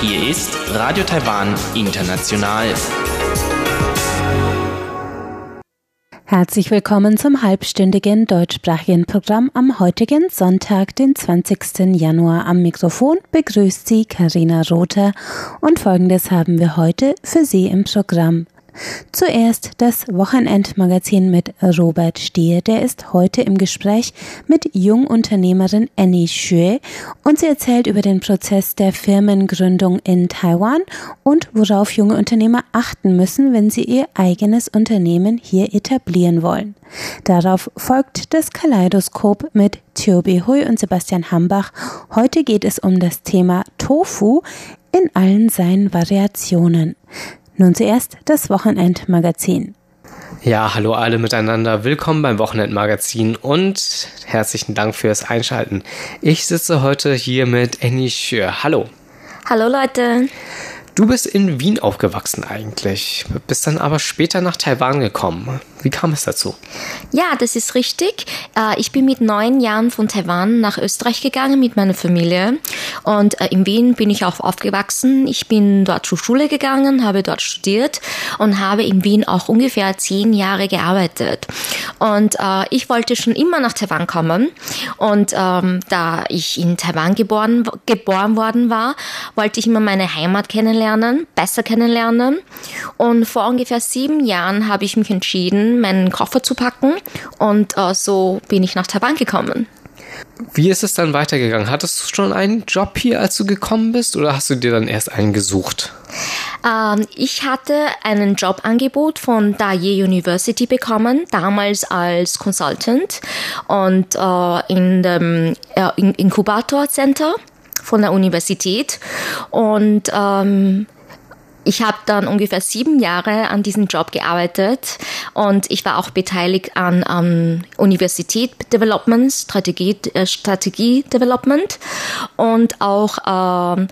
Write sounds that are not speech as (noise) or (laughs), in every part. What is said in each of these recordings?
Hier ist Radio Taiwan International. Herzlich willkommen zum halbstündigen deutschsprachigen Programm am heutigen Sonntag, den 20. Januar. Am Mikrofon begrüßt Sie Karina Rother und folgendes haben wir heute für Sie im Programm. Zuerst das Wochenendmagazin mit Robert Stier. Der ist heute im Gespräch mit Jungunternehmerin Annie Xue und sie erzählt über den Prozess der Firmengründung in Taiwan und worauf junge Unternehmer achten müssen, wenn sie ihr eigenes Unternehmen hier etablieren wollen. Darauf folgt das Kaleidoskop mit Thiobi Hui und Sebastian Hambach. Heute geht es um das Thema Tofu in allen seinen Variationen. Nun zuerst das Wochenendmagazin. Ja, hallo alle miteinander. Willkommen beim Wochenendmagazin und herzlichen Dank fürs Einschalten. Ich sitze heute hier mit Annie Schür. Hallo. Hallo Leute. Du bist in Wien aufgewachsen eigentlich, bist dann aber später nach Taiwan gekommen. Wie kam es dazu? Ja, das ist richtig. Äh, Ich bin mit neun Jahren von Taiwan nach Österreich gegangen mit meiner Familie. Und äh, in Wien bin ich auch aufgewachsen. Ich bin dort zur Schule gegangen, habe dort studiert und habe in Wien auch ungefähr zehn Jahre gearbeitet. Und äh, ich wollte schon immer nach Taiwan kommen. Und ähm, da ich in Taiwan geboren, geboren worden war, wollte ich immer meine Heimat kennenlernen, besser kennenlernen. Und vor ungefähr sieben Jahren habe ich mich entschieden, meinen Koffer zu packen und äh, so bin ich nach Taiwan gekommen. Wie ist es dann weitergegangen? Hattest du schon einen Job hier, als du gekommen bist, oder hast du dir dann erst einen gesucht? Ähm, ich hatte einen Jobangebot von Daye University bekommen, damals als Consultant und äh, in dem äh, in- Inkubator Center von der Universität und ähm, ich habe dann ungefähr sieben Jahre an diesem Job gearbeitet und ich war auch beteiligt an ähm, Universität Development, Strategie, äh, Strategie Development und auch ähm,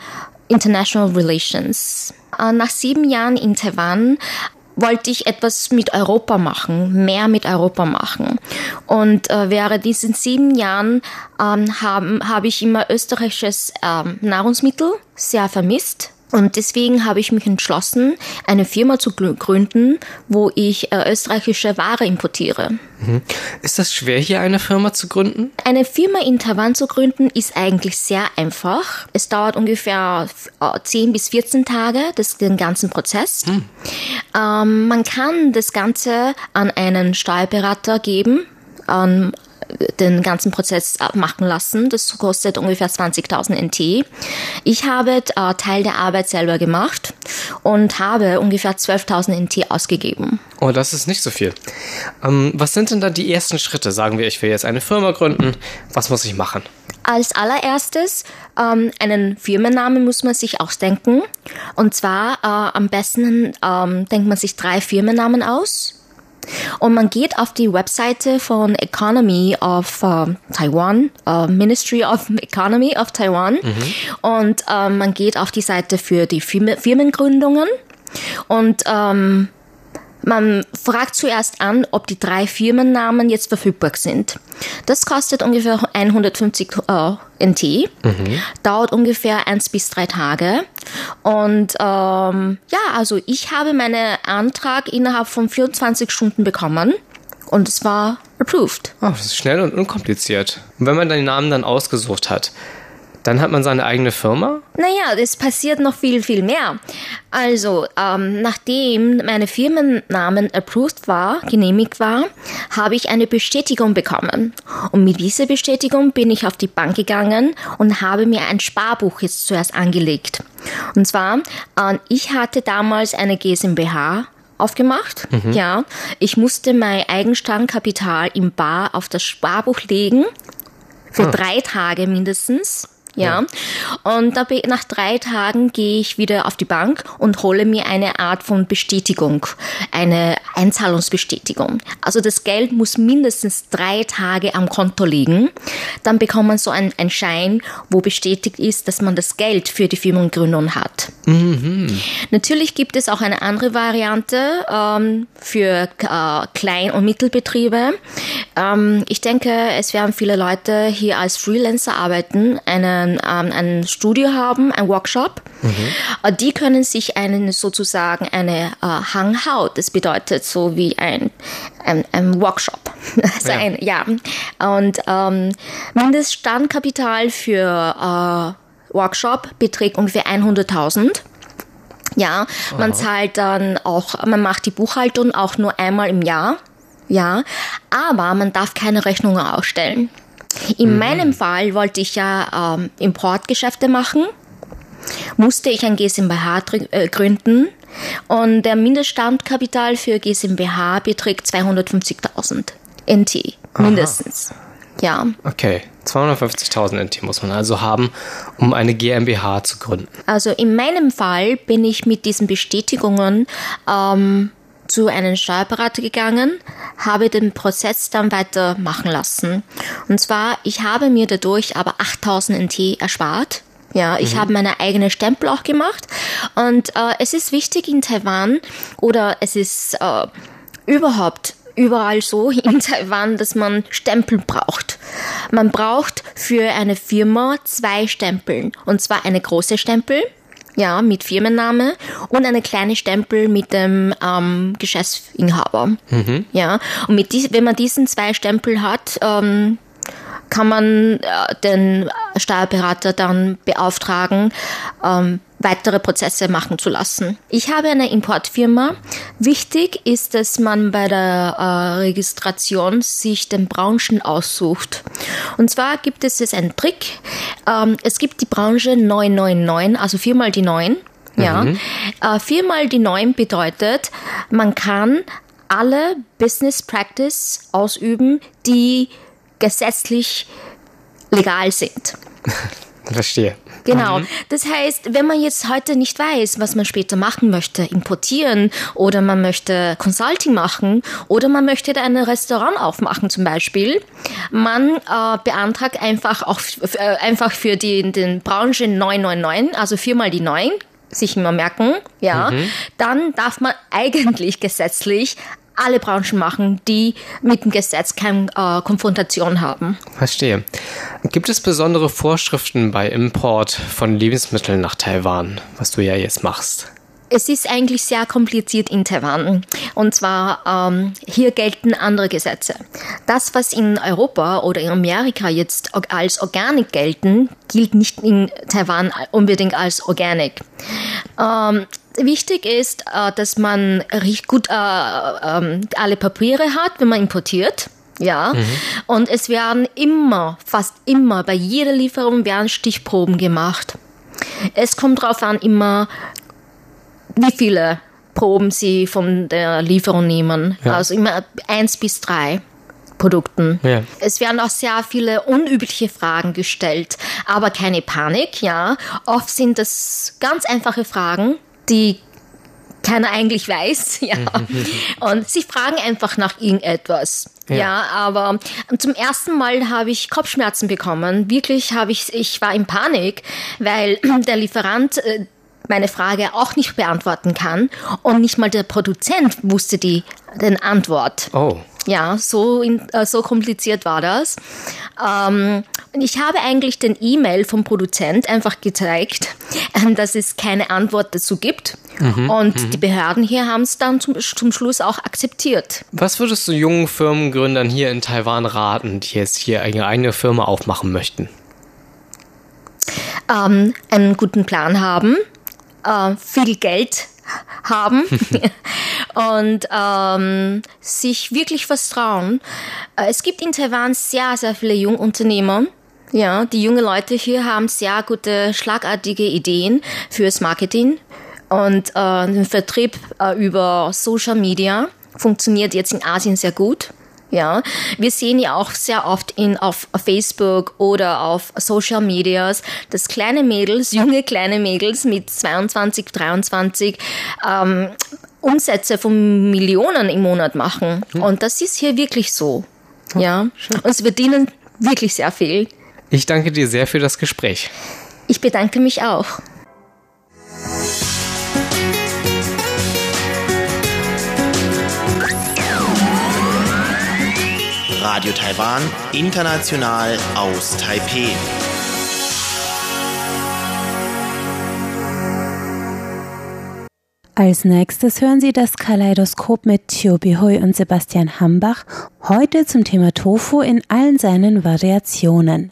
International Relations. Äh, nach sieben Jahren in Taiwan wollte ich etwas mit Europa machen, mehr mit Europa machen. Und äh, während diesen sieben Jahren ähm, habe ich immer österreichisches ähm, Nahrungsmittel sehr vermisst. Und deswegen habe ich mich entschlossen, eine Firma zu grü- gründen, wo ich äh, österreichische Ware importiere. Ist das schwer, hier eine Firma zu gründen? Eine Firma in Taiwan zu gründen ist eigentlich sehr einfach. Es dauert ungefähr äh, 10 bis 14 Tage, das, den ganzen Prozess. Ähm, man kann das Ganze an einen Steuerberater geben, an den ganzen Prozess machen lassen. Das kostet ungefähr 20.000 NT. Ich habe äh, Teil der Arbeit selber gemacht und habe ungefähr 12.000 NT ausgegeben. Oh, das ist nicht so viel. Ähm, was sind denn dann die ersten Schritte? Sagen wir, ich will jetzt eine Firma gründen. Was muss ich machen? Als allererstes ähm, einen Firmennamen muss man sich ausdenken. Und zwar äh, am besten ähm, denkt man sich drei Firmennamen aus. Und man geht auf die Webseite von Economy of äh, Taiwan, äh, Ministry of Economy of Taiwan. Und ähm, man geht auf die Seite für die Firmen Firmengründungen. Und ähm, man fragt zuerst an, ob die drei Firmennamen jetzt verfügbar sind. Das kostet ungefähr 150 äh, NT, dauert ungefähr eins bis drei Tage. Und ähm, ja, also ich habe meinen Antrag innerhalb von 24 Stunden bekommen und es war approved. Oh, das ist schnell und unkompliziert. Und wenn man den Namen dann ausgesucht hat, dann hat man seine eigene Firma? Naja, es passiert noch viel, viel mehr. Also, ähm, nachdem meine Firmennamen approved war, genehmigt war, habe ich eine Bestätigung bekommen. Und mit dieser Bestätigung bin ich auf die Bank gegangen und habe mir ein Sparbuch jetzt zuerst angelegt. Und zwar, äh, ich hatte damals eine GmbH aufgemacht. Ja, ich musste mein Eigenstammkapital im Bar auf das Sparbuch legen für drei Tage mindestens. Ja. Und da nach drei Tagen gehe ich wieder auf die Bank und hole mir eine Art von Bestätigung, eine Einzahlungsbestätigung. Also das Geld muss mindestens drei Tage am Konto liegen. Dann bekommt man so einen, einen Schein, wo bestätigt ist, dass man das Geld für die Firmengründung hat. Natürlich gibt es auch eine andere Variante ähm, für äh, Klein- und Mittelbetriebe. Ähm, ich denke, es werden viele Leute hier als Freelancer arbeiten, einen, ähm, ein Studio haben, ein Workshop. Mhm. Die können sich einen sozusagen eine äh, Hanghaut, das bedeutet so wie ein, ein, ein Workshop. (laughs) Also ja. Ein, ja. Und ähm, Mindeststandkapital für äh, Workshop beträgt ungefähr 100.000. Ja, man Aha. zahlt dann auch, man macht die Buchhaltung auch nur einmal im Jahr. Ja, aber man darf keine Rechnungen ausstellen. In mhm. meinem Fall wollte ich ja ähm, Importgeschäfte machen, musste ich ein GmbH äh, gründen und der Mindeststandkapital für GmbH beträgt 250.000 NT mindestens. Aha. Ja. Okay, 250.000 NT muss man also haben, um eine GmbH zu gründen. Also in meinem Fall bin ich mit diesen Bestätigungen ähm, zu einem Steuerberater gegangen, habe den Prozess dann weitermachen lassen. Und zwar, ich habe mir dadurch aber 8000 NT erspart. Ja, ich mhm. habe meine eigene Stempel auch gemacht. Und äh, es ist wichtig in Taiwan oder es ist äh, überhaupt überall so (laughs) in Taiwan, dass man Stempel braucht. Man braucht für eine Firma zwei Stempeln. Und zwar eine große Stempel, ja, mit Firmenname und eine kleine Stempel mit dem ähm, Geschäftsinhaber. Mhm. Ja, und mit dies, wenn man diesen zwei Stempel hat, ähm, kann man äh, den Steuerberater dann beauftragen, ähm, weitere Prozesse machen zu lassen. Ich habe eine Importfirma. Wichtig ist, dass man bei der äh, Registration sich den Branchen aussucht. Und zwar gibt es jetzt einen Trick. Ähm, es gibt die Branche 999, also viermal die 9. Ja. Mhm. Äh, viermal die 9 bedeutet, man kann alle Business Practice ausüben, die gesetzlich legal sind. (laughs) Verstehe. Genau. Mhm. Das heißt, wenn man jetzt heute nicht weiß, was man später machen möchte, importieren oder man möchte Consulting machen oder man möchte da ein Restaurant aufmachen zum Beispiel, man äh, beantragt einfach auch äh, einfach für die, den Branche 999, also viermal die 9, sich immer merken, ja, mhm. dann darf man (laughs) eigentlich gesetzlich alle Branchen machen, die mit dem Gesetz keine äh, Konfrontation haben. Verstehe. Gibt es besondere Vorschriften bei Import von Lebensmitteln nach Taiwan, was du ja jetzt machst? Es ist eigentlich sehr kompliziert in Taiwan. Und zwar, ähm, hier gelten andere Gesetze. Das, was in Europa oder in Amerika jetzt als Organic gelten, gilt nicht in Taiwan unbedingt als Organic. Ähm, wichtig ist, äh, dass man gut äh, ähm, alle Papiere hat, wenn man importiert. Ja, mhm. und es werden immer, fast immer, bei jeder Lieferung werden Stichproben gemacht. Es kommt darauf an, immer, wie viele Proben sie von der Lieferung nehmen. Ja. Also immer eins bis drei. Produkten. Ja. Es werden auch sehr viele unübliche Fragen gestellt, aber keine Panik, ja. Oft sind das ganz einfache Fragen, die keiner eigentlich weiß, (laughs) ja. Und sie fragen einfach nach irgendetwas. Ja. ja, aber zum ersten Mal habe ich Kopfschmerzen bekommen. Wirklich habe ich, ich war in Panik, weil (clears throat) der Lieferant äh, meine Frage auch nicht beantworten kann und nicht mal der Produzent wusste die den Antwort. Oh. Ja, so, in, äh, so kompliziert war das. Ähm, ich habe eigentlich den E-Mail vom Produzent einfach gezeigt, äh, dass es keine Antwort dazu gibt. Mhm, und mhm. die Behörden hier haben es dann zum, zum Schluss auch akzeptiert. Was würdest du jungen Firmengründern hier in Taiwan raten, die jetzt hier eine eigene Firma aufmachen möchten? Ähm, einen guten Plan haben, äh, viel Geld haben (laughs) und ähm, sich wirklich was trauen. Äh, es gibt in Taiwan sehr, sehr viele Jungunternehmer. Ja, die jungen Leute hier haben sehr gute, schlagartige Ideen fürs Marketing und äh, den Vertrieb äh, über Social Media funktioniert jetzt in Asien sehr gut. Ja, wir sehen ja auch sehr oft in, auf Facebook oder auf Social Medias, dass kleine Mädels, junge kleine Mädels mit 22, 23 ähm, Umsätze von Millionen im Monat machen. Hm. Und das ist hier wirklich so. Ja, schön. und sie verdienen wirklich sehr viel. Ich danke dir sehr für das Gespräch. Ich bedanke mich auch. Radio Taiwan, international aus Taipeh. Als nächstes hören Sie das Kaleidoskop mit Thio Bihoy und Sebastian Hambach, heute zum Thema Tofu in allen seinen Variationen.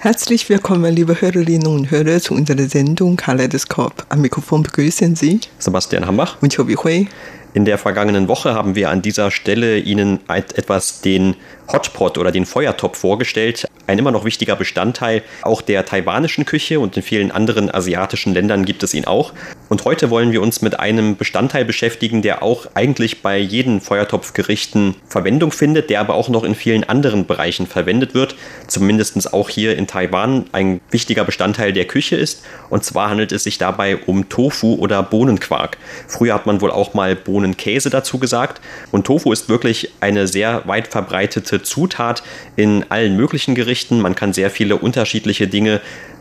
Herzlich willkommen, liebe Hörerinnen und Hörer, zu unserer Sendung Kaleidoskop. Am Mikrofon begrüßen Sie Sebastian Hambach und Chobi Hui. In der vergangenen Woche haben wir an dieser Stelle Ihnen etwas den Hotpot oder den Feuertopf vorgestellt. Ein immer noch wichtiger Bestandteil auch der taiwanischen Küche und in vielen anderen asiatischen Ländern gibt es ihn auch. Und heute wollen wir uns mit einem Bestandteil beschäftigen, der auch eigentlich bei jeden Feuertopfgerichten Verwendung findet, der aber auch noch in vielen anderen Bereichen verwendet wird. Zumindest auch hier in Taiwan ein wichtiger Bestandteil der Küche ist. Und zwar handelt es sich dabei um Tofu oder Bohnenquark. Früher hat man wohl auch mal Bohnenkäse dazu gesagt. Und Tofu ist wirklich eine sehr weit verbreitete Zutat in allen möglichen Gerichten. Man kann sehr viele unterschiedliche Dinge,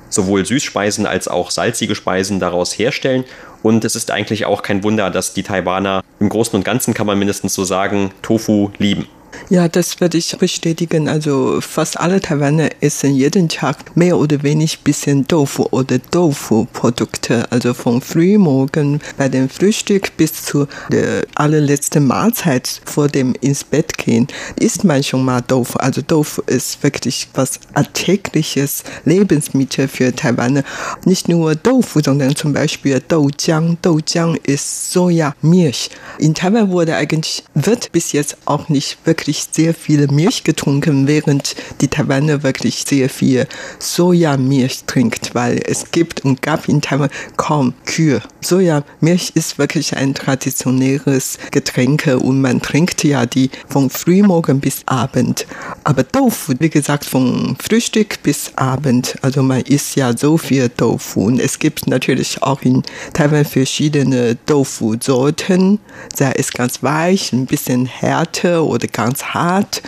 sowohl Süßspeisen als auch salzige Speisen daraus herstellen. Und es ist eigentlich auch kein Wunder, dass die Taiwaner im Großen und Ganzen, kann man mindestens so sagen, Tofu lieben. Ja, das werde ich bestätigen. Also fast alle Taiwaner essen jeden Tag mehr oder weniger bisschen Tofu oder Tofu-Produkte. Also vom Frühmorgen bei dem Frühstück bis zu der allerletzten Mahlzeit vor dem ins Bett gehen isst man schon mal Tofu. Also Tofu ist wirklich was alltägliches Lebensmittel für Taiwaner. Nicht nur Tofu, sondern zum Beispiel Doujiang. Doujiang ist Sojamilch. In Taiwan wurde eigentlich, wird bis jetzt auch nicht wirklich wirklich sehr viel Milch getrunken, während die Taiwaner wirklich sehr viel Sojamilch trinkt, weil es gibt und gab in Taiwan kaum Kühe. Sojamilch ist wirklich ein traditionelles Getränk und man trinkt ja die von Frühmorgen bis Abend. Aber Tofu, wie gesagt, von Frühstück bis Abend. Also man isst ja so viel Tofu. Und es gibt natürlich auch in Taiwan verschiedene Tofu-Sorten. Sei es ganz weich, ein bisschen härter oder ganz ganz hart.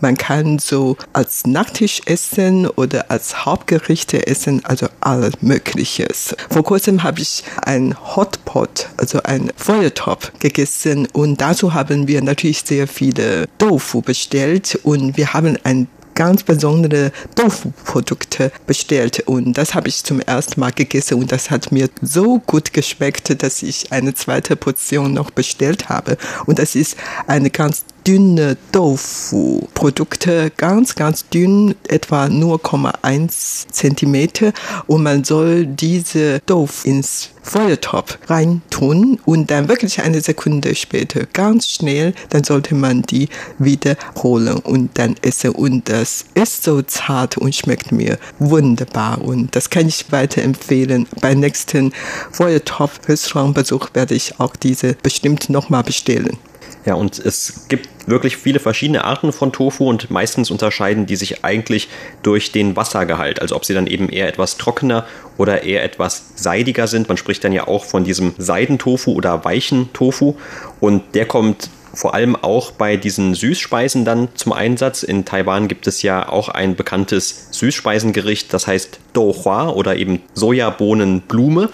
Man kann so als Nachtisch essen oder als Hauptgerichte essen, also alles Mögliche. Vor kurzem habe ich ein Hotpot, also ein Feuertopf gegessen und dazu haben wir natürlich sehr viele Tofu bestellt und wir haben ein ganz besondere Tofu-Produkte bestellt und das habe ich zum ersten Mal gegessen und das hat mir so gut geschmeckt, dass ich eine zweite Portion noch bestellt habe und das ist eine ganz dünne Tofu-Produkte, ganz, ganz dünn, etwa 0,1 Zentimeter. Und man soll diese Tofu ins Feuertopf reintun und dann wirklich eine Sekunde später ganz schnell, dann sollte man die wiederholen und dann essen. Und das ist so zart und schmeckt mir wunderbar. Und das kann ich weiterempfehlen. Beim nächsten Feuertopf-Restaurantbesuch werde ich auch diese bestimmt nochmal bestellen. Ja, und es gibt wirklich viele verschiedene Arten von Tofu und meistens unterscheiden die sich eigentlich durch den Wassergehalt, also ob sie dann eben eher etwas trockener oder eher etwas seidiger sind. Man spricht dann ja auch von diesem Seidentofu oder weichen Tofu und der kommt vor allem auch bei diesen Süßspeisen dann zum Einsatz. In Taiwan gibt es ja auch ein bekanntes Süßspeisengericht, das heißt Douhua oder eben Sojabohnenblume.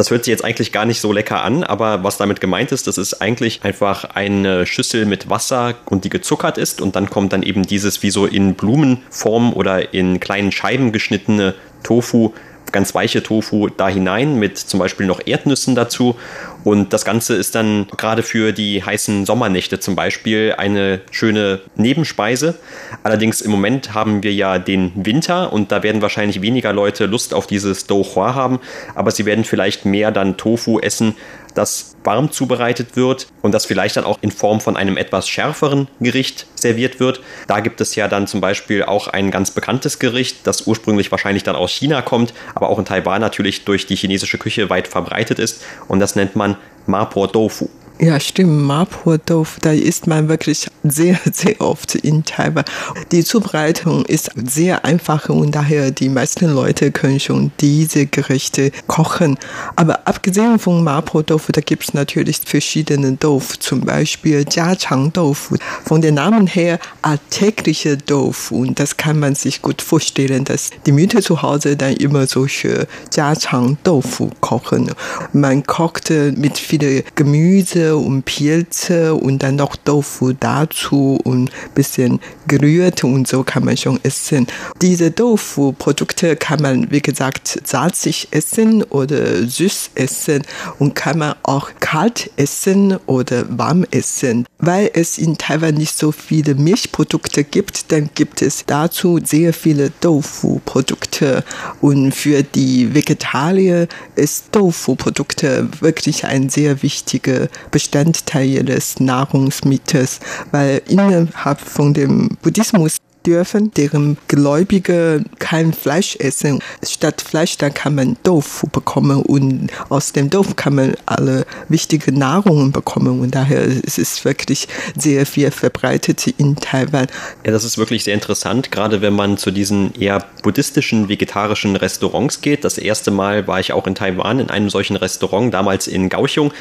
Das hört sich jetzt eigentlich gar nicht so lecker an, aber was damit gemeint ist, das ist eigentlich einfach eine Schüssel mit Wasser und die gezuckert ist und dann kommt dann eben dieses wie so in Blumenform oder in kleinen Scheiben geschnittene Tofu ganz weiche Tofu da hinein mit zum Beispiel noch Erdnüssen dazu. Und das Ganze ist dann gerade für die heißen Sommernächte zum Beispiel eine schöne Nebenspeise. Allerdings im Moment haben wir ja den Winter und da werden wahrscheinlich weniger Leute Lust auf dieses Douhua haben, aber sie werden vielleicht mehr dann Tofu essen, das warm zubereitet wird und das vielleicht dann auch in Form von einem etwas schärferen Gericht serviert wird. Da gibt es ja dann zum Beispiel auch ein ganz bekanntes Gericht, das ursprünglich wahrscheinlich dann aus China kommt, aber auch in Taiwan natürlich durch die chinesische Küche weit verbreitet ist und das nennt man Mapo Tofu. Ja, stimmt. Mapo-Tofu, da isst man wirklich sehr, sehr oft in Taiwan. Die Zubereitung ist sehr einfach und daher die meisten Leute können schon diese Gerichte kochen. Aber abgesehen von Mapo-Tofu, da gibt es natürlich verschiedene Tofu, zum Beispiel Jiachang-Tofu. Von den Namen her alltägliche Tofu. Und das kann man sich gut vorstellen, dass die Mütter zu Hause dann immer solche Jiachang-Tofu kochen. Man kocht mit viel Gemüse und Pilze und dann noch Tofu dazu und bisschen gerührt und so kann man schon essen. Diese Tofu-Produkte kann man, wie gesagt, salzig essen oder süß essen und kann man auch kalt essen oder warm essen. Weil es in Taiwan nicht so viele Milchprodukte gibt, dann gibt es dazu sehr viele Tofu-Produkte und für die Vegetarier ist Tofu-Produkte wirklich ein sehr wichtiger Bestandteil des Nahrungsmittels, weil innerhalb von dem Buddhismus dürfen deren Gläubige kein Fleisch essen. Statt Fleisch, dann kann man Tofu bekommen und aus dem Tofu kann man alle wichtigen Nahrungen bekommen und daher ist es wirklich sehr viel verbreitet in Taiwan. Ja, das ist wirklich sehr interessant, gerade wenn man zu diesen eher buddhistischen, vegetarischen Restaurants geht. Das erste Mal war ich auch in Taiwan in einem solchen Restaurant, damals in Kaohsiung.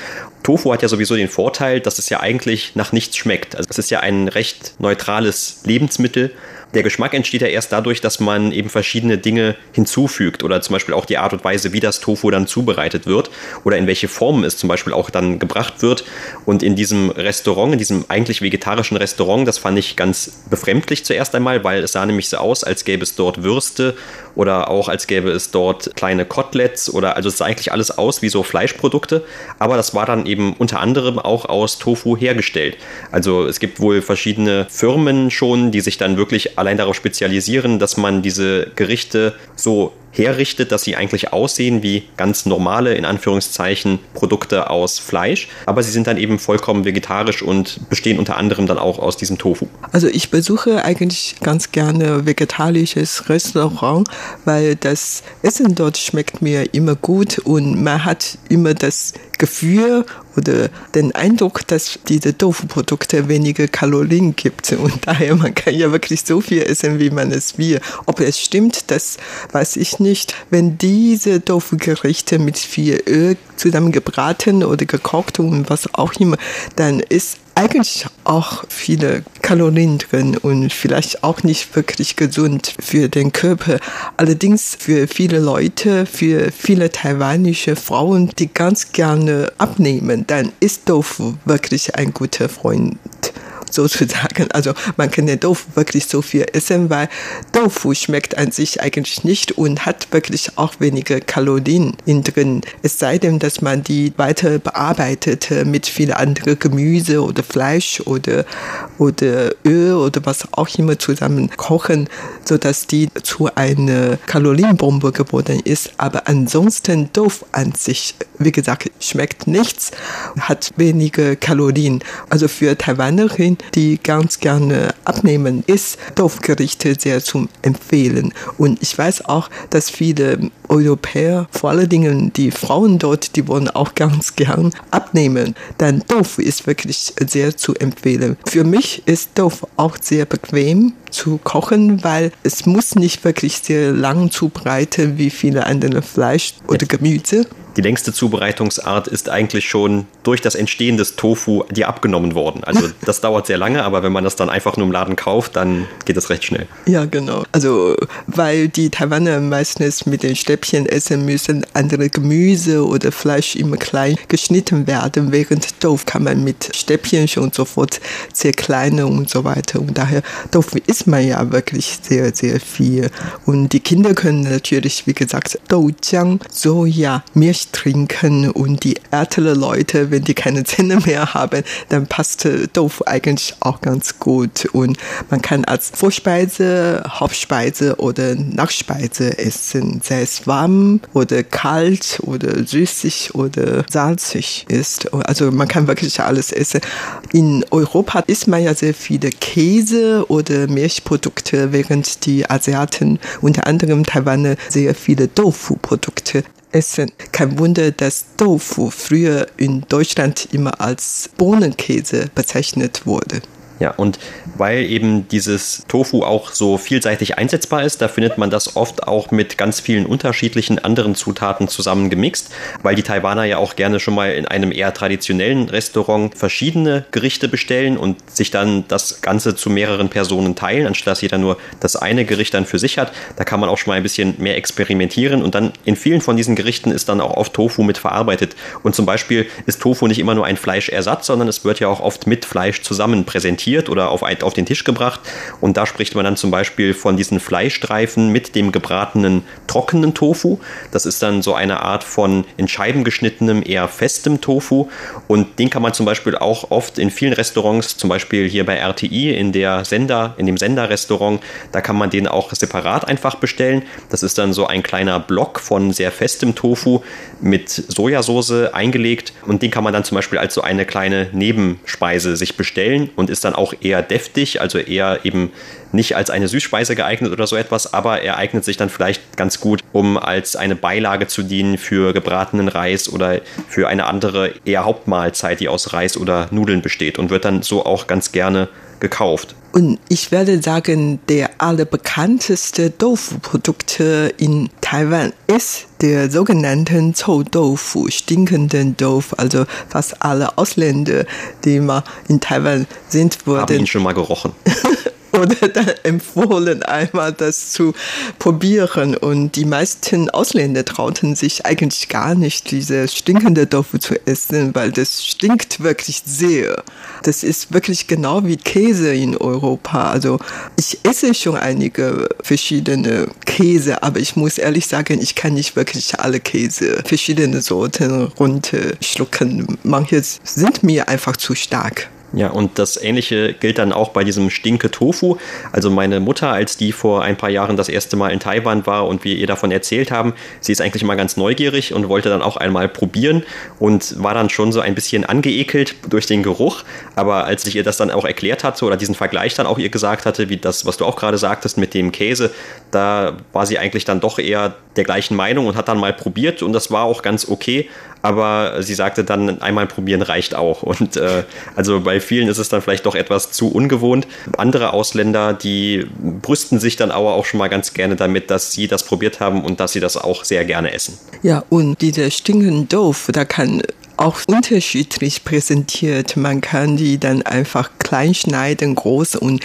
Tofu hat ja sowieso den Vorteil, dass es ja eigentlich nach nichts schmeckt. Also es ist ja ein recht neutrales Lebensmittel der Geschmack entsteht ja erst dadurch, dass man eben verschiedene Dinge hinzufügt oder zum Beispiel auch die Art und Weise, wie das Tofu dann zubereitet wird oder in welche Formen es zum Beispiel auch dann gebracht wird. Und in diesem Restaurant, in diesem eigentlich vegetarischen Restaurant, das fand ich ganz befremdlich zuerst einmal, weil es sah nämlich so aus, als gäbe es dort Würste oder auch als gäbe es dort kleine Koteletts oder also es sah eigentlich alles aus wie so Fleischprodukte, aber das war dann eben unter anderem auch aus Tofu hergestellt. Also es gibt wohl verschiedene Firmen schon, die sich dann wirklich allein darauf spezialisieren, dass man diese Gerichte so herrichtet, dass sie eigentlich aussehen wie ganz normale, in Anführungszeichen, Produkte aus Fleisch. Aber sie sind dann eben vollkommen vegetarisch und bestehen unter anderem dann auch aus diesem Tofu. Also ich besuche eigentlich ganz gerne vegetarisches Restaurant, weil das Essen dort schmeckt mir immer gut und man hat immer das Gefühl oder den Eindruck, dass diese Tofu-Produkte weniger Kalorien gibt. Und daher, man kann ja wirklich so viel essen, wie man es will. Ob es stimmt, das weiß ich nicht. Wenn diese Tofu-Gerichte mit viel Öl zusammengebraten oder gekocht und was auch immer, dann ist eigentlich auch viele Kalorien drin und vielleicht auch nicht wirklich gesund für den Körper. Allerdings für viele Leute, für viele taiwanische Frauen, die ganz gerne abnehmen, dann ist Tofu wirklich ein guter Freund sozusagen. Also man kann den Tofu wirklich so viel essen, weil Tofu schmeckt an sich eigentlich nicht und hat wirklich auch weniger Kalorien in drin. Es sei denn, dass man die weiter bearbeitet mit viel anderen Gemüse oder Fleisch oder, oder Öl oder was auch immer zusammen kochen, sodass die zu einer Kalorienbombe geworden ist. Aber ansonsten Tofu an sich, wie gesagt, schmeckt nichts, hat weniger Kalorien. Also für Taiwanerin die ganz gerne abnehmen, ist Dorfgerichte sehr zu empfehlen. Und ich weiß auch, dass viele Europäer, vor allen Dingen die Frauen dort, die wollen auch ganz gern abnehmen. Denn Tofu ist wirklich sehr zu empfehlen. Für mich ist Tofu auch sehr bequem zu kochen, weil es muss nicht wirklich sehr lang zubereiten wie viele andere Fleisch oder Gemüse. Die längste Zubereitungsart ist eigentlich schon durch das Entstehen des Tofu dir abgenommen worden. Also (laughs) das dauert sehr lange, aber wenn man das dann einfach nur im Laden kauft, dann geht das recht schnell. Ja, genau. Also weil die Taiwaner meistens mit den Stäbchen essen müssen, andere Gemüse oder Fleisch immer klein geschnitten werden, während Tofu kann man mit Stäbchen schon sofort zerkleinern und so weiter. Und daher Tofu isst man ja wirklich sehr, sehr viel. Und die Kinder können natürlich, wie gesagt, Doujiang, Soja, Milch trinken und die älteren Leute, wenn die keine Zähne mehr haben, dann passt Tofu eigentlich auch ganz gut. Und man kann als Vorspeise, Hauptspeise oder Nachspeise essen, sei es warm oder kalt oder süßig oder salzig ist. Also man kann wirklich alles essen. In Europa isst man ja sehr viele Käse oder Milchprodukte, während die Asiaten, unter anderem Taiwaner, sehr viele Tofu-Produkte essen. Kein Wunder, dass Tofu früher in Deutschland immer als Bohnenkäse bezeichnet wurde. Ja, und weil eben dieses Tofu auch so vielseitig einsetzbar ist, da findet man das oft auch mit ganz vielen unterschiedlichen anderen Zutaten zusammen gemixt, weil die Taiwaner ja auch gerne schon mal in einem eher traditionellen Restaurant verschiedene Gerichte bestellen und sich dann das Ganze zu mehreren Personen teilen, anstatt dass jeder nur das eine Gericht dann für sich hat. Da kann man auch schon mal ein bisschen mehr experimentieren und dann in vielen von diesen Gerichten ist dann auch oft Tofu mit verarbeitet. Und zum Beispiel ist Tofu nicht immer nur ein Fleischersatz, sondern es wird ja auch oft mit Fleisch zusammen präsentiert präsentiert oder auf, auf den Tisch gebracht. Und da spricht man dann zum Beispiel von diesen Fleischstreifen mit dem gebratenen trockenen Tofu. Das ist dann so eine Art von in Scheiben geschnittenem, eher festem Tofu. Und den kann man zum Beispiel auch oft in vielen Restaurants, zum Beispiel hier bei RTI in der Sender, in dem Senderrestaurant, da kann man den auch separat einfach bestellen. Das ist dann so ein kleiner Block von sehr festem Tofu mit Sojasauce eingelegt und den kann man dann zum Beispiel als so eine kleine Nebenspeise sich bestellen und ist dann auch eher deftig, also eher eben nicht als eine Süßspeise geeignet oder so etwas, aber er eignet sich dann vielleicht ganz gut, um als eine Beilage zu dienen für gebratenen Reis oder für eine andere eher Hauptmahlzeit, die aus Reis oder Nudeln besteht und wird dann so auch ganz gerne gekauft. Und ich werde sagen, der allerbekannteste Tofu-Produkt in Taiwan ist der sogenannten Zhou-Tofu, stinkenden Tofu. Also fast alle Ausländer, die mal in Taiwan sind, wurden. Haben ihn schon mal gerochen. (laughs) oder (laughs) dann empfohlen, einmal das zu probieren. Und die meisten Ausländer trauten sich eigentlich gar nicht, diese stinkende Tofu zu essen, weil das stinkt wirklich sehr. Das ist wirklich genau wie Käse in Europa. Also ich esse schon einige verschiedene Käse, aber ich muss ehrlich sagen, ich kann nicht wirklich alle Käse, verschiedene Sorten runterschlucken. Manche sind mir einfach zu stark. Ja, und das Ähnliche gilt dann auch bei diesem Stinke Tofu. Also meine Mutter, als die vor ein paar Jahren das erste Mal in Taiwan war und wir ihr davon erzählt haben, sie ist eigentlich mal ganz neugierig und wollte dann auch einmal probieren und war dann schon so ein bisschen angeekelt durch den Geruch. Aber als ich ihr das dann auch erklärt hatte oder diesen Vergleich dann auch ihr gesagt hatte, wie das, was du auch gerade sagtest mit dem Käse, da war sie eigentlich dann doch eher der gleichen Meinung und hat dann mal probiert und das war auch ganz okay aber sie sagte dann, einmal probieren reicht auch. Und äh, also bei vielen ist es dann vielleicht doch etwas zu ungewohnt. Andere Ausländer, die brüsten sich dann aber auch schon mal ganz gerne damit, dass sie das probiert haben und dass sie das auch sehr gerne essen. Ja, und dieser stinkende Doof, da kann auch unterschiedlich präsentiert. Man kann die dann einfach klein schneiden, groß und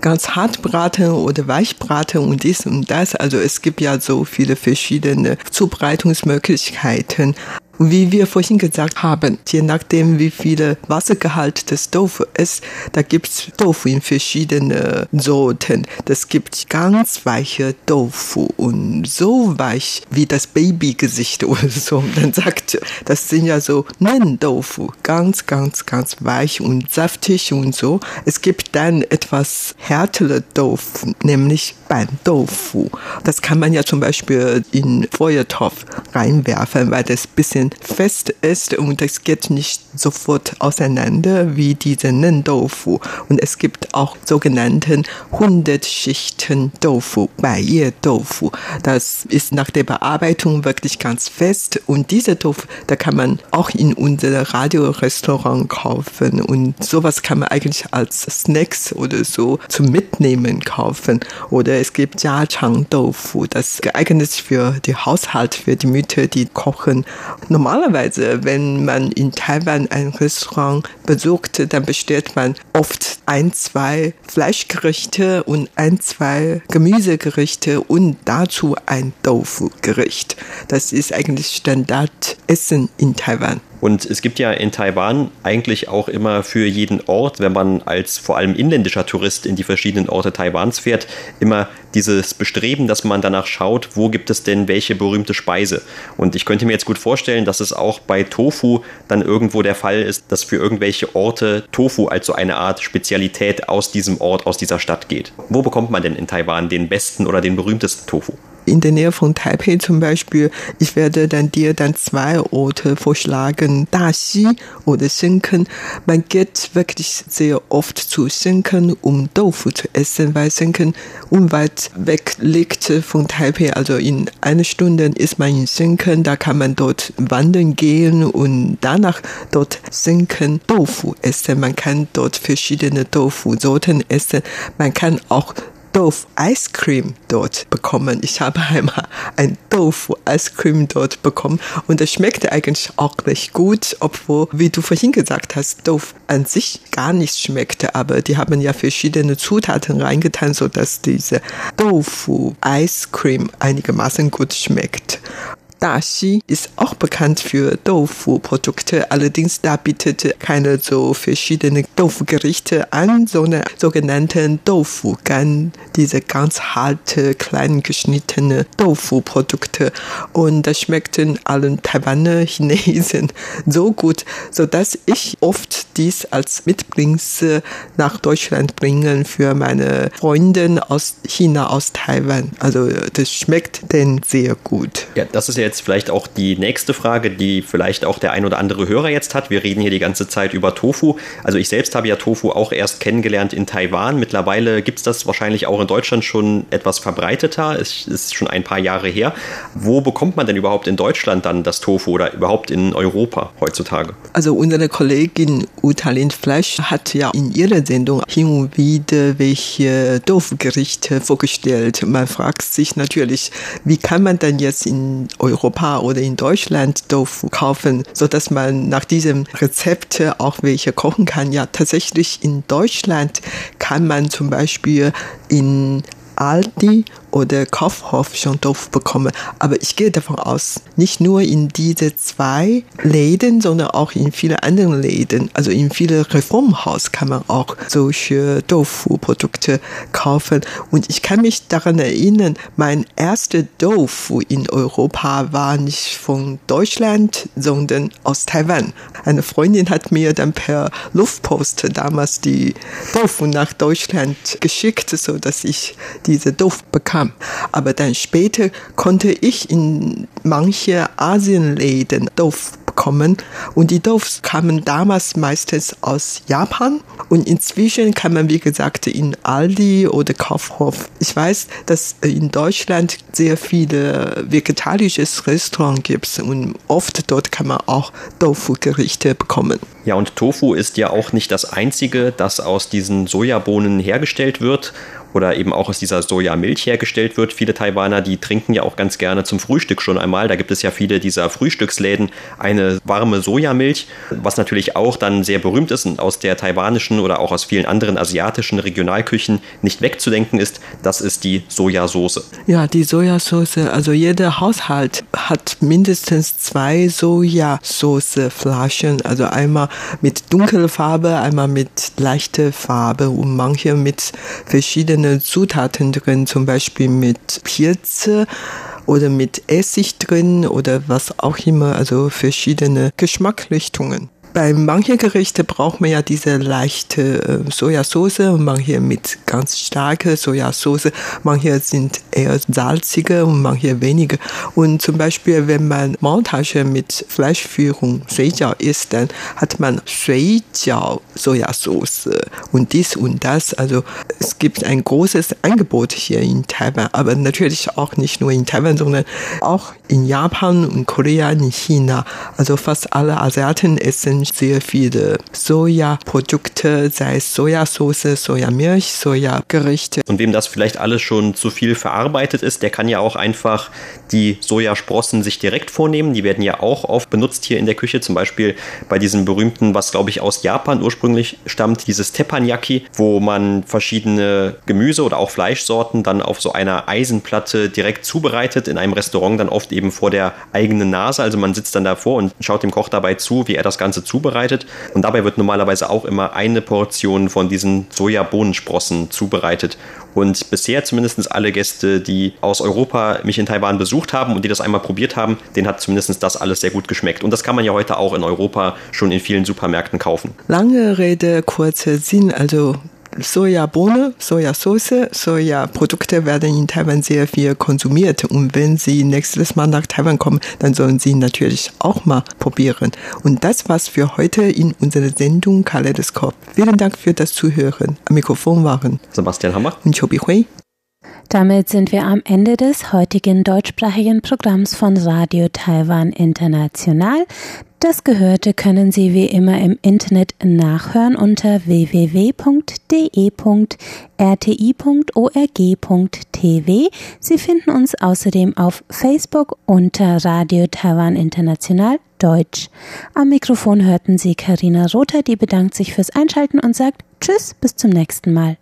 ganz hart braten oder weich braten und dies und das. Also es gibt ja so viele verschiedene Zubereitungsmöglichkeiten. Wie wir vorhin gesagt haben, je nachdem wie viel Wassergehalt des Tofu ist, da gibt's Tofu in verschiedenen Sorten. Das gibt ganz weiche Tofu und so weich wie das Babygesicht (laughs) oder so. Dann sagt, das sind ja so Nen-Tofu, ganz, ganz, ganz weich und saftig und so. Es gibt dann etwas härtere Tofu, nämlich Ban-Tofu. Das kann man ja zum Beispiel in Feuertopf reinwerfen, weil das bisschen fest ist und es geht nicht sofort auseinander wie diese Nen-Tofu. Und es gibt auch sogenannten 100 Schichten Tofu, Baiye-Tofu. Das ist nach der Bearbeitung wirklich ganz fest und diese Tofu, da kann man auch in unserem Radiorestaurant kaufen und sowas kann man eigentlich als Snacks oder so zum Mitnehmen kaufen. Oder es gibt Jiachang Tofu, das geeignet ist für die Haushalt, für die Mütter, die kochen. Normalerweise, wenn man in Taiwan ein Restaurant besucht, dann bestellt man oft ein, zwei Fleischgerichte und ein, zwei Gemüsegerichte und dazu ein Tofu-Gericht. Das ist eigentlich Standardessen in Taiwan. Und es gibt ja in Taiwan eigentlich auch immer für jeden Ort, wenn man als vor allem inländischer Tourist in die verschiedenen Orte Taiwans fährt, immer dieses Bestreben, dass man danach schaut, wo gibt es denn welche berühmte Speise. Und ich könnte mir jetzt gut vorstellen, dass es auch bei Tofu dann irgendwo der Fall ist, dass für irgendwelche Orte Tofu als so eine Art Spezialität aus diesem Ort, aus dieser Stadt geht. Wo bekommt man denn in Taiwan den besten oder den berühmtesten Tofu? in der Nähe von Taipei zum Beispiel, ich werde dann dir dann zwei Orte vorschlagen, Daxi oder Shenzhen. Man geht wirklich sehr oft zu Shenzhen, um Tofu zu essen, weil Shenzhen unweit liegt von Taipei. Also in einer Stunde ist man in Shenzhen, da kann man dort wandern gehen und danach dort Shenzhen Tofu essen. Man kann dort verschiedene Tofu-Sorten essen. Man kann auch Tofu Ice Cream dort bekommen. Ich habe einmal ein Tofu Ice Cream dort bekommen und es schmeckte eigentlich auch recht gut, obwohl, wie du vorhin gesagt hast, Tofu an sich gar nicht schmeckte, aber die haben ja verschiedene Zutaten reingetan, so dass diese Tofu Ice Cream einigermaßen gut schmeckt. Daxi ist auch bekannt für Tofu-Produkte, allerdings da bietet keine so verschiedene Tofu-Gerichte an, sondern sogenannten Tofu-Gan, diese ganz harte, klein geschnittene Tofu-Produkte. Und das schmeckten allen Taiwaner Chinesen (laughs) so gut, so dass ich oft dies als Mitbringsel nach Deutschland bringen für meine Freundin aus China, aus Taiwan. Also das schmeckt denn sehr gut. Ja, das ist ja jetzt vielleicht auch die nächste Frage, die vielleicht auch der ein oder andere Hörer jetzt hat. Wir reden hier die ganze Zeit über Tofu. Also ich selbst habe ja Tofu auch erst kennengelernt in Taiwan. Mittlerweile gibt es das wahrscheinlich auch in Deutschland schon etwas verbreiteter. Es ist schon ein paar Jahre her. Wo bekommt man denn überhaupt in Deutschland dann das Tofu oder überhaupt in Europa heutzutage? Also unsere Kollegin Utalin Fleisch hat ja in ihrer Sendung hin und wieder welche Tofu-Gerichte vorgestellt. Man fragt sich natürlich, wie kann man denn jetzt in Europa Europa oder in Deutschland Tofu kaufen, so dass man nach diesem Rezept auch welche kochen kann. Ja, tatsächlich in Deutschland kann man zum Beispiel in Aldi oder Kaufhof schon Tofu bekommen. Aber ich gehe davon aus, nicht nur in diese zwei Läden, sondern auch in viele anderen Läden. Also in viele Reformhaus kann man auch solche Tofu-Produkte kaufen. Und ich kann mich daran erinnern, mein erster Tofu in Europa war nicht von Deutschland, sondern aus Taiwan. Eine Freundin hat mir dann per Luftpost damals die Tofu nach Deutschland geschickt, so dass ich diese Tofu bekam. Aber dann später konnte ich in manche Asienläden Tofu bekommen und die Tofu kamen damals meistens aus Japan und inzwischen kann man wie gesagt in Aldi oder Kaufhof. Ich weiß, dass in Deutschland sehr viele vegetarische Restaurants gibt und oft dort kann man auch Tofu-Gerichte bekommen. Ja, und Tofu ist ja auch nicht das einzige, das aus diesen Sojabohnen hergestellt wird oder eben auch aus dieser Sojamilch hergestellt wird. Viele Taiwaner, die trinken ja auch ganz gerne zum Frühstück schon einmal. Da gibt es ja viele dieser Frühstücksläden eine warme Sojamilch, was natürlich auch dann sehr berühmt ist und aus der taiwanischen oder auch aus vielen anderen asiatischen Regionalküchen nicht wegzudenken ist. Das ist die Sojasauce. Ja, die Sojasauce, also jeder Haushalt hat mindestens zwei Sojasauce-Flaschen, also einmal mit dunkler Farbe, einmal mit leichter Farbe und manche mit verschiedenen verschiedene Zutaten drin, zum Beispiel mit Pilze oder mit Essig drin oder was auch immer, also verschiedene Geschmacksrichtungen bei manchen Gerichten braucht man ja diese leichte äh, Sojasauce manche mit ganz starker Sojasauce. Manche sind eher salzige und manche weniger. Und zum Beispiel, wenn man Montage mit Fleischführung Shuijiao isst, dann hat man Shuijiao Sojasauce und dies und das. Also es gibt ein großes Angebot hier in Taiwan, aber natürlich auch nicht nur in Taiwan, sondern auch in Japan und Korea, in China. Also fast alle Asiaten essen sehr viele Sojaprodukte, sei es Sojasauce, Sojamilch, Sojagerichte. Und wem das vielleicht alles schon zu viel verarbeitet ist, der kann ja auch einfach die Sojasprossen sich direkt vornehmen. Die werden ja auch oft benutzt hier in der Küche, zum Beispiel bei diesem berühmten, was glaube ich aus Japan ursprünglich stammt, dieses Teppanyaki, wo man verschiedene Gemüse oder auch Fleischsorten dann auf so einer Eisenplatte direkt zubereitet, in einem Restaurant dann oft eben vor der eigenen Nase. Also man sitzt dann davor und schaut dem Koch dabei zu, wie er das Ganze zubereitet. Und dabei wird normalerweise auch immer eine Portion von diesen Sojabohnensprossen zubereitet. Und bisher zumindest alle Gäste, die aus Europa mich in Taiwan besucht haben und die das einmal probiert haben, denen hat zumindest das alles sehr gut geschmeckt. Und das kann man ja heute auch in Europa schon in vielen Supermärkten kaufen. Lange Rede, kurzer Sinn. Also Sojabohne, Sojasauce, Sojaprodukte werden in Taiwan sehr viel konsumiert. Und wenn Sie nächstes Mal nach Taiwan kommen, dann sollen Sie natürlich auch mal probieren. Und das war's für heute in unserer Sendung Kaleidoskop. Vielen Dank für das Zuhören. Am Mikrofon waren Sebastian Hammer und Chobi Hui. Damit sind wir am Ende des heutigen deutschsprachigen Programms von Radio Taiwan International. Das Gehörte können Sie wie immer im Internet nachhören unter www.de.rti.org.tv. Sie finden uns außerdem auf Facebook unter Radio Taiwan International Deutsch. Am Mikrofon hörten Sie Karina Rother, die bedankt sich fürs Einschalten und sagt Tschüss, bis zum nächsten Mal.